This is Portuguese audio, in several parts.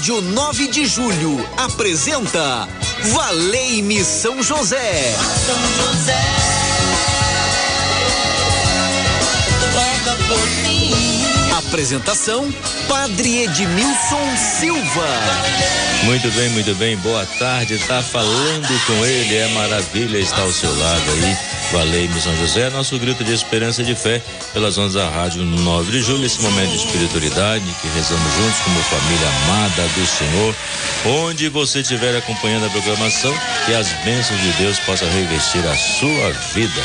Rádio 9 de Julho apresenta Valei-me São José. São José. Apresentação Padre Edmilson Silva. Muito bem, muito bem. Boa tarde. Tá falando com ele. É maravilha estar ao seu lado aí. Valei-me São José, nosso grito de esperança e de fé pelas ondas da rádio 9 de julho, esse momento de espiritualidade que rezamos juntos como família amada do Senhor. Onde você estiver acompanhando a programação, que as bênçãos de Deus possam revestir a sua vida.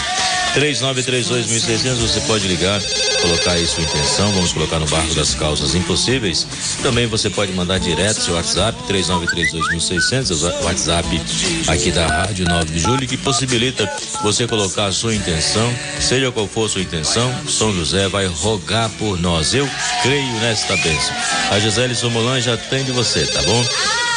3932.600, você pode ligar, colocar aí sua intenção, vamos colocar no barco das causas impossíveis. Também você pode mandar direto seu WhatsApp, 3932.600, o WhatsApp aqui da Rádio 9 de Julho, que possibilita você colocar a sua intenção, seja qual for a sua intenção, São José vai rogar por nós. Eu creio nesta bênção. A Gisele Somolan já tem de você, tá bom?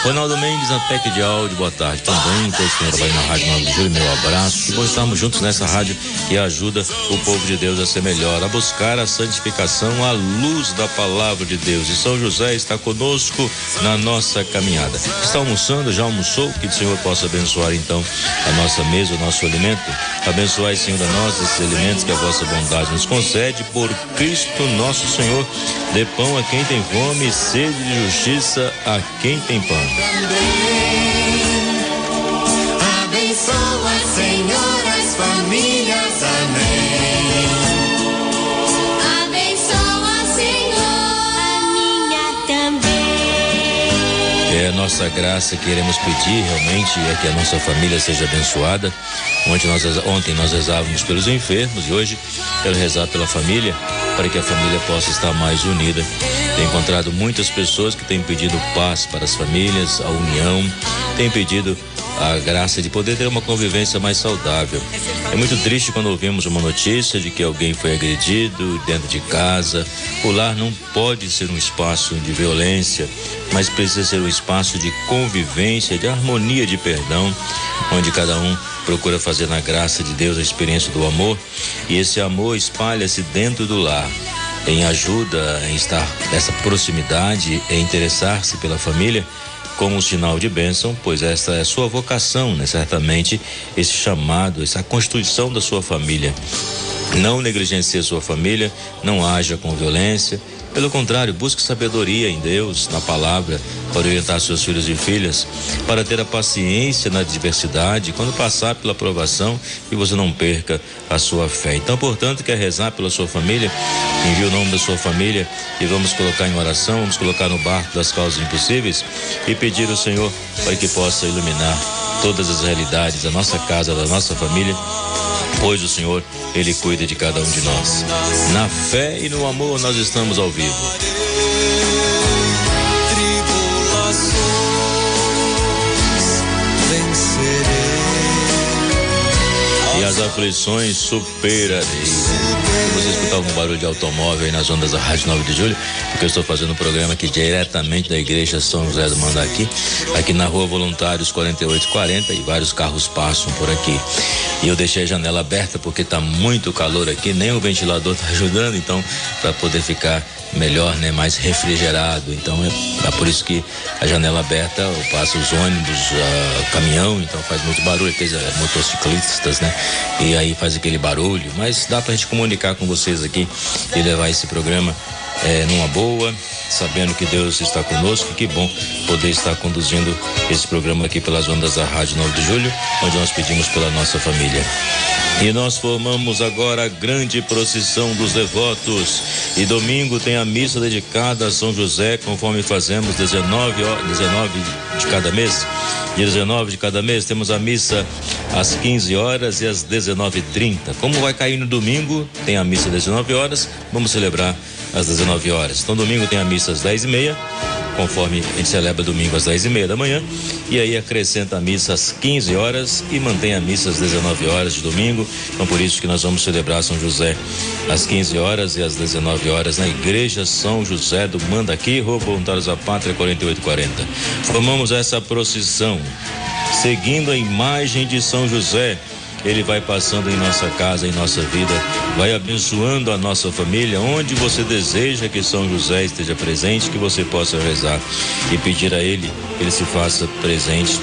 Ronaldo Mendes, na de áudio, boa tarde também. Todos que trabalham na Rádio 9 de Julho, meu abraço. Que bom estarmos juntos nessa rádio que ajuda o povo de Deus a ser melhor, a buscar a santificação à luz da palavra de Deus. E São José está conosco na nossa caminhada. Está almoçando? Já almoçou? Que o Senhor possa abençoar então a nossa mesa, o nosso alimento. Abençoai, Senhor, a nós esses alimentos que a vossa bondade nos concede por Cristo nosso Senhor. Dê pão a quem tem fome, sede de justiça a quem tem pão. Abençoa, Senhor, as famílias. Amém. Também. A nossa graça que queremos pedir realmente é que a nossa família seja abençoada. Ontem nós, ontem nós rezávamos pelos enfermos e hoje quero rezar pela família para que a família possa estar mais unida. Tenho encontrado muitas pessoas que têm pedido paz para as famílias, a união, têm pedido a graça de poder ter uma convivência mais saudável. É muito triste quando ouvimos uma notícia de que alguém foi agredido dentro de casa. O lar não pode ser um espaço de violência, mas precisa ser um espaço de convivência, de harmonia, de perdão, onde cada um procura fazer na graça de Deus a experiência do amor e esse amor espalha-se dentro do lar em ajuda, em estar nessa proximidade, em interessar-se pela família como sinal de bênção, pois essa é sua vocação, né? Certamente esse chamado, essa constituição da sua família. Não negligencie sua família, não haja com violência, pelo contrário, busque sabedoria em Deus, na palavra, para orientar seus filhos e filhas, para ter a paciência na diversidade, quando passar pela provação e você não perca a sua fé. Então, portanto, quer rezar pela sua família? Envie o nome da sua família e vamos colocar em oração, vamos colocar no barco das causas impossíveis e pedir ao Senhor para que possa iluminar todas as realidades da nossa casa, da nossa família pois o Senhor, Ele cuida de cada um de nós. Na fé e no amor nós estamos ao vivo. E as aflições superarei. Você escutar algum barulho de automóvel aí nas ondas da Rádio 9 de Julho, porque eu estou fazendo um programa aqui diretamente da Igreja São José do Mandaqui, aqui na rua Voluntários 4840 e vários carros passam por aqui. E eu deixei a janela aberta porque está muito calor aqui, nem o ventilador está ajudando, então, para poder ficar melhor, né, mais refrigerado. Então é, é, por isso que a janela aberta passa os ônibus, uh, caminhão, então faz muito barulho, aqueles uh, motociclistas, né? E aí faz aquele barulho, mas dá pra gente comunicar com vocês aqui e levar esse programa é, numa boa, sabendo que Deus está conosco. Que bom poder estar conduzindo esse programa aqui pelas ondas da Rádio 9 de Julho, onde nós pedimos pela nossa família. E nós formamos agora a grande procissão dos devotos. E domingo tem a missa dedicada a São José, conforme fazemos 19, 19 de cada mês. Dia 19 de cada mês temos a missa às 15 horas e às 19h30. Como vai cair no domingo, tem a missa às 19 horas, vamos celebrar às 19 horas. Então domingo tem a missa às 10 e meia conforme a gente celebra domingo às 10 e meia da manhã, e aí acrescenta a missa às 15 horas e mantém a missa às 19 horas de domingo. Então por isso que nós vamos celebrar São José às 15 horas e às 19 horas na Igreja São José do Mandaqui, Rua Voluntários da Pátria 4840. Formamos essa procissão seguindo a imagem de São José ele vai passando em nossa casa, em nossa vida, vai abençoando a nossa família, onde você deseja que São José esteja presente, que você possa rezar e pedir a Ele que Ele se faça presente,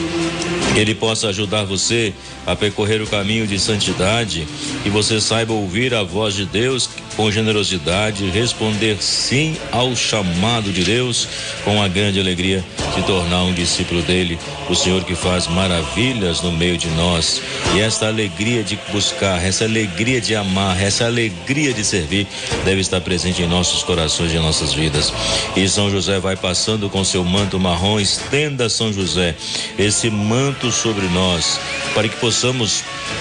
que Ele possa ajudar você a percorrer o caminho de santidade e você saiba ouvir a voz de Deus com generosidade, responder sim ao chamado de Deus com a grande alegria de tornar um discípulo dele, o Senhor que faz maravilhas no meio de nós. E esta alegria de buscar, essa alegria de amar, essa alegria de servir deve estar presente em nossos corações e em nossas vidas. E São José vai passando com seu manto marrom, estenda São José esse manto sobre nós, para que possamos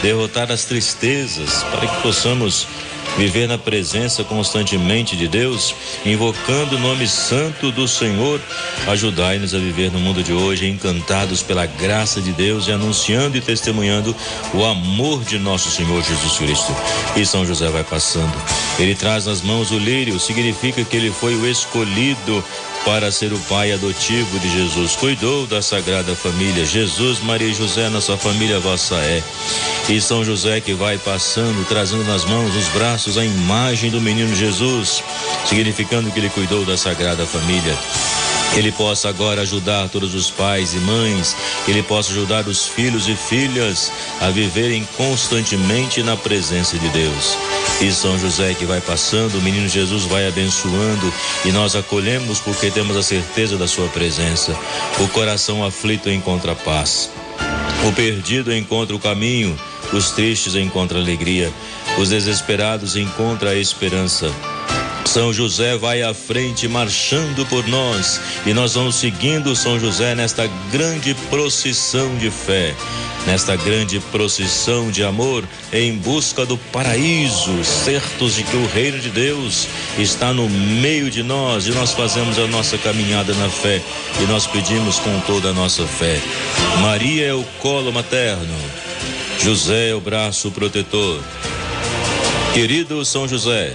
derrotar as tristezas, para que possamos viver na presença constantemente de Deus, invocando o nome santo do Senhor. Ajudai-nos a viver no mundo de hoje encantados pela graça de Deus e anunciando e testemunhando o amor de nosso Senhor Jesus Cristo. E São José vai passando. Ele traz nas mãos o lírio, significa que ele foi o escolhido para ser o pai adotivo de Jesus. Cuidou da Sagrada Família. Jesus, Maria e José, nossa família vossa é. E São José que vai passando, trazendo nas mãos, nos braços, a imagem do menino Jesus, significando que ele cuidou da Sagrada Família. Que ele possa agora ajudar todos os pais e mães, que ele possa ajudar os filhos e filhas a viverem constantemente na presença de Deus. E São José que vai passando, o menino Jesus vai abençoando e nós acolhemos porque temos a certeza da sua presença. O coração aflito encontra paz. O perdido encontra o caminho, os tristes encontram alegria, os desesperados encontram a esperança. São José vai à frente marchando por nós. E nós vamos seguindo São José nesta grande procissão de fé, nesta grande procissão de amor em busca do paraíso, certos de que o reino de Deus está no meio de nós. E nós fazemos a nossa caminhada na fé. E nós pedimos com toda a nossa fé. Maria é o colo materno, José é o braço protetor. Querido São José,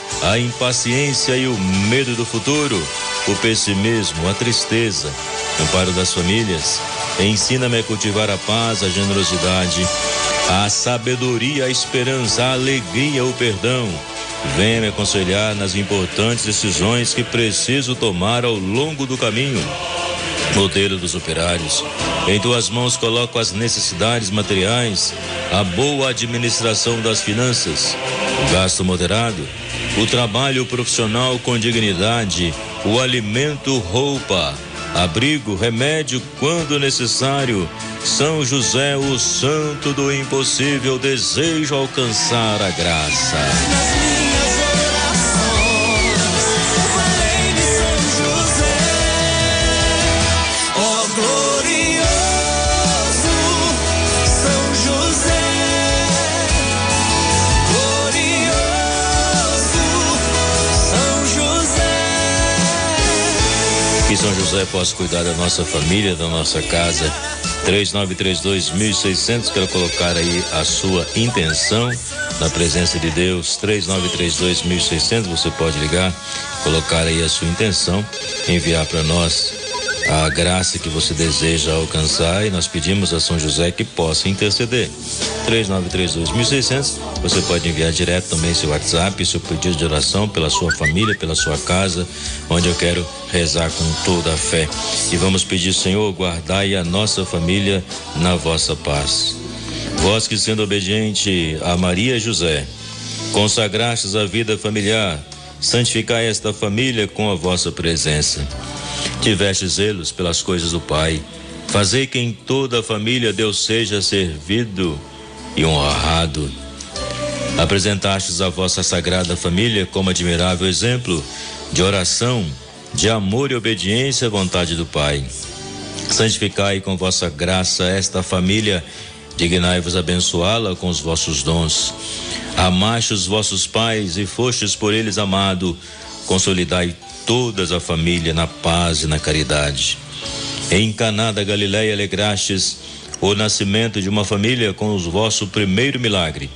a impaciência e o medo do futuro, o pessimismo, a tristeza, amparo das famílias. Ensina-me a cultivar a paz, a generosidade, a sabedoria, a esperança, a alegria, o perdão. Venha me aconselhar nas importantes decisões que preciso tomar ao longo do caminho. Modelo dos operários. Em tuas mãos coloco as necessidades materiais, a boa administração das finanças, o gasto moderado, o trabalho profissional com dignidade, o alimento, roupa, abrigo, remédio quando necessário. São José, o santo do impossível, desejo alcançar a graça. José possa cuidar da nossa família, da nossa casa. 3932-1600, quero colocar aí a sua intenção na presença de Deus. 3932-1600, você pode ligar, colocar aí a sua intenção, enviar para nós a graça que você deseja alcançar e nós pedimos a São José que possa interceder. 3932-1600, você pode enviar direto também seu WhatsApp, seu pedido de oração pela sua família, pela sua casa, onde eu quero rezar com toda a fé. E vamos pedir, Senhor, guardai a nossa família na vossa paz. Vós que sendo obediente a Maria e José, consagrastes a vida familiar, santificai esta família com a vossa presença tiveste zelos pelas coisas do Pai. Fazei que em toda a família Deus seja servido e honrado. Apresentastes a vossa sagrada família como admirável exemplo de oração, de amor e obediência à vontade do Pai. Santificai com vossa graça esta família dignai-vos abençoá-la com os vossos dons. Amaste os vossos pais e fostes por eles amado, consolidai todas a família na paz e na caridade. Em Caná da Galileia alegrastes o nascimento de uma família com o vosso primeiro milagre,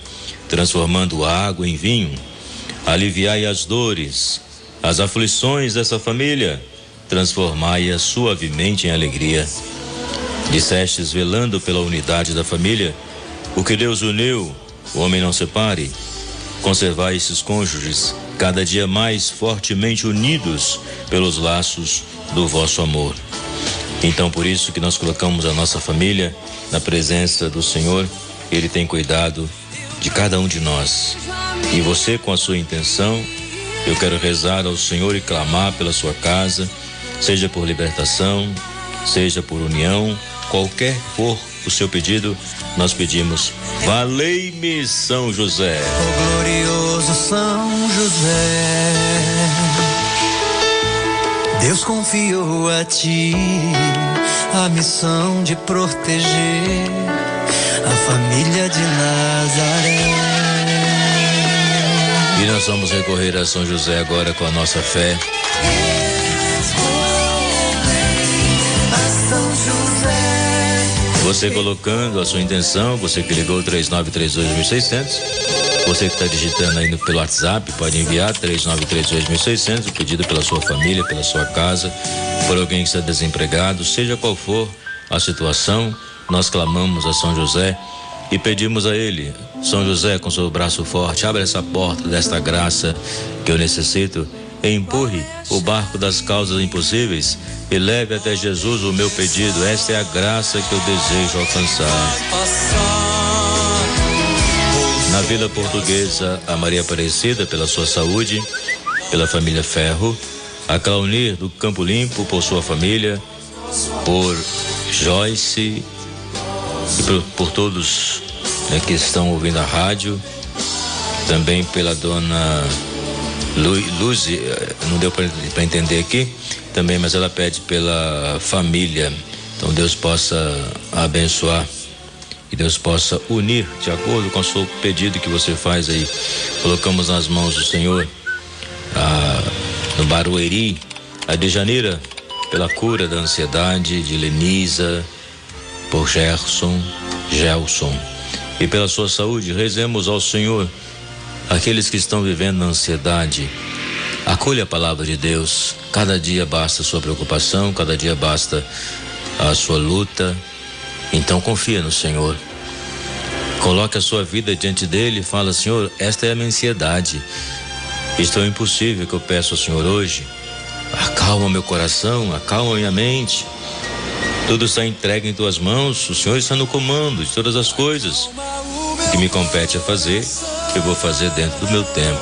transformando água em vinho. Aliviai as dores, as aflições dessa família, transformai-a suavemente em alegria. Dissestes, velando pela unidade da família, o que Deus uniu, o homem não separe. Conservai esses cônjuges cada dia mais fortemente unidos pelos laços do vosso amor. Então, por isso que nós colocamos a nossa família na presença do Senhor, Ele tem cuidado de cada um de nós. E você, com a sua intenção, eu quero rezar ao Senhor e clamar pela sua casa, seja por libertação, seja por união, qualquer for o seu pedido, nós pedimos, valei-me São José. Oh, glorioso São José, Deus confiou a ti a missão de proteger a família de Nazaré. E nós vamos recorrer a São José agora com a nossa fé. Você colocando a sua intenção, você que ligou 3932.600, você que está digitando aí pelo WhatsApp, pode enviar 3932.600, o pedido pela sua família, pela sua casa, por alguém que está desempregado, seja qual for a situação, nós clamamos a São José e pedimos a Ele, São José, com seu braço forte, abre essa porta desta graça que eu necessito empurre o barco das causas impossíveis e leve até Jesus o meu pedido. Esta é a graça que eu desejo alcançar. Na Vila Portuguesa, a Maria Aparecida, pela sua saúde, pela família Ferro, a Claunir do Campo Limpo, por sua família, por Joyce e por, por todos né, que estão ouvindo a rádio, também pela dona Luz, eh, não deu para entender aqui também, mas ela pede pela família. Então Deus possa abençoar e Deus possa unir de acordo com o seu pedido que você faz aí. Colocamos nas mãos do Senhor a, no Barueri, a de Janeira, pela cura da ansiedade, de Lenisa, por Gerson, Gelson. E pela sua saúde, rezemos ao Senhor Aqueles que estão vivendo na ansiedade, acolha a palavra de Deus. Cada dia basta a sua preocupação, cada dia basta a sua luta. Então confia no Senhor. Coloque a sua vida diante dele e fala: Senhor, esta é a minha ansiedade. Isto é impossível que eu peço ao Senhor hoje. Acalma meu coração, acalma minha mente. Tudo está entregue em tuas mãos. O Senhor está no comando de todas as coisas. O que me compete a fazer eu vou fazer dentro do meu tempo.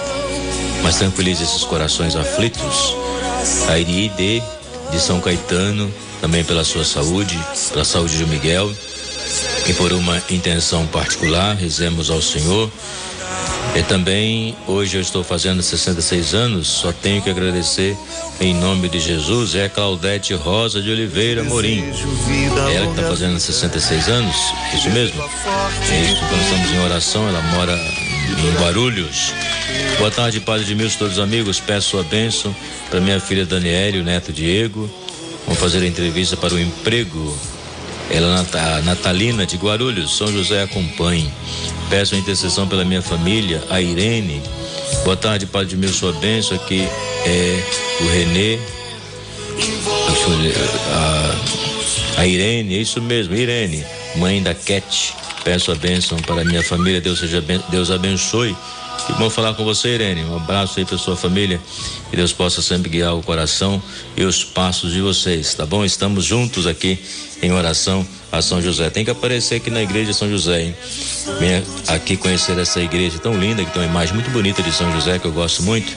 Mas tranquilize esses corações aflitos. A de São Caetano, também pela sua saúde, pela saúde de Miguel. E por uma intenção particular, rezemos ao Senhor. E também, hoje eu estou fazendo 66 anos, só tenho que agradecer em nome de Jesus, é Claudete Rosa de Oliveira Morim. É ela que está fazendo 66 anos, isso mesmo? É isso, estamos em oração, ela mora em Guarulhos. Boa tarde, Padre de Milson, todos os amigos. Peço a bênção para minha filha Daniele, o neto Diego. Vamos fazer a entrevista para o emprego. Ela a Natalina de Guarulhos, São José acompanhe. Peço a intercessão pela minha família, a Irene. Boa tarde, Padre de Milson, sua bênção. Aqui é o Renê. A, a Irene, é isso mesmo, Irene, mãe da Cat. Peço a bênção para a minha família, Deus, seja, Deus abençoe. Que bom falar com você, Irene. Um abraço aí para sua família. Que Deus possa sempre guiar o coração e os passos de vocês, tá bom? Estamos juntos aqui em oração a São José. Tem que aparecer aqui na igreja São José, hein? Venha aqui conhecer essa igreja tão linda, que tem uma imagem muito bonita de São José, que eu gosto muito.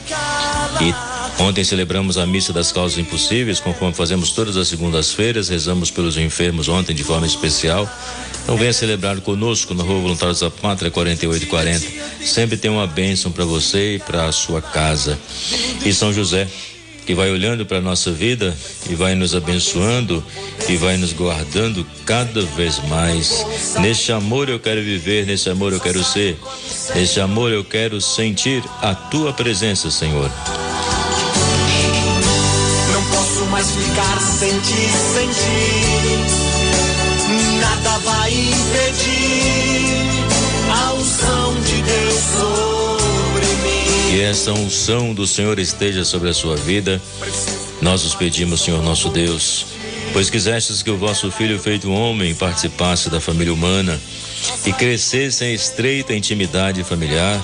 E Ontem celebramos a missa das causas impossíveis, conforme fazemos todas as segundas-feiras, rezamos pelos enfermos ontem de forma especial. Então venha celebrar conosco na Rua Voluntários da Pátria 4840. Sempre tem uma bênção para você e para a sua casa. E São José, que vai olhando para a nossa vida e vai nos abençoando e vai nos guardando cada vez mais. Neste amor eu quero viver, nesse amor eu quero ser, nesse amor eu quero sentir a tua presença, Senhor. Não posso mais ficar sem ti, sem ti. Nada vai impedir a unção de Deus sobre mim. Que essa unção do Senhor esteja sobre a sua vida. Nós os pedimos, Senhor nosso Deus, pois quisestes que o vosso filho, feito homem, participasse da família humana e crescesse em estreita intimidade familiar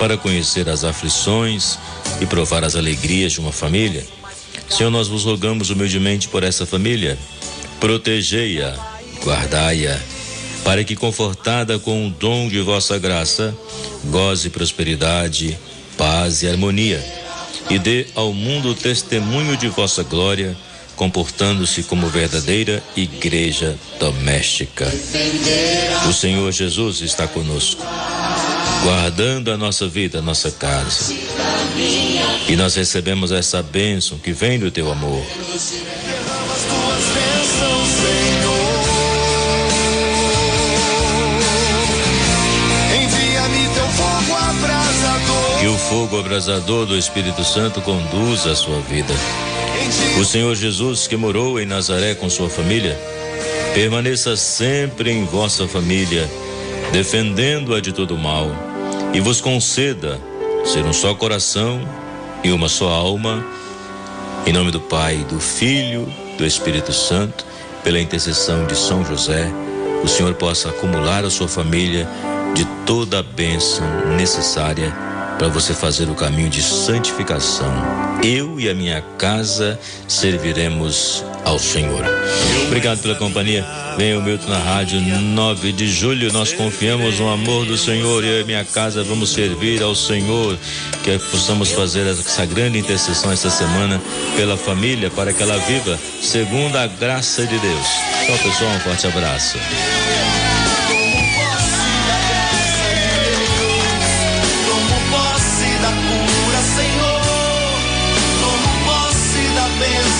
para conhecer as aflições e provar as alegrias de uma família. Senhor, nós vos rogamos humildemente por essa família. Protegei-a, guardai-a, para que, confortada com o dom de vossa graça, goze prosperidade, paz e harmonia, e dê ao mundo testemunho de vossa glória, comportando-se como verdadeira igreja doméstica. O Senhor Jesus está conosco, guardando a nossa vida, a nossa casa. E nós recebemos essa bênção que vem do teu amor. Fogo abrasador do Espírito Santo conduza a sua vida. O Senhor Jesus, que morou em Nazaré com sua família, permaneça sempre em vossa família, defendendo-a de todo mal, e vos conceda ser um só coração e uma só alma, em nome do Pai, do Filho, do Espírito Santo, pela intercessão de São José, o Senhor possa acumular a sua família de toda a bênção necessária para você fazer o caminho de santificação. Eu e a minha casa serviremos ao Senhor. Obrigado pela companhia. Venha o Milton na rádio 9 de julho. Nós confiamos no amor do Senhor eu e minha casa vamos servir ao Senhor. Que possamos fazer essa grande intercessão esta semana pela família para que ela viva segundo a graça de Deus. Tchau, pessoal. Um forte abraço.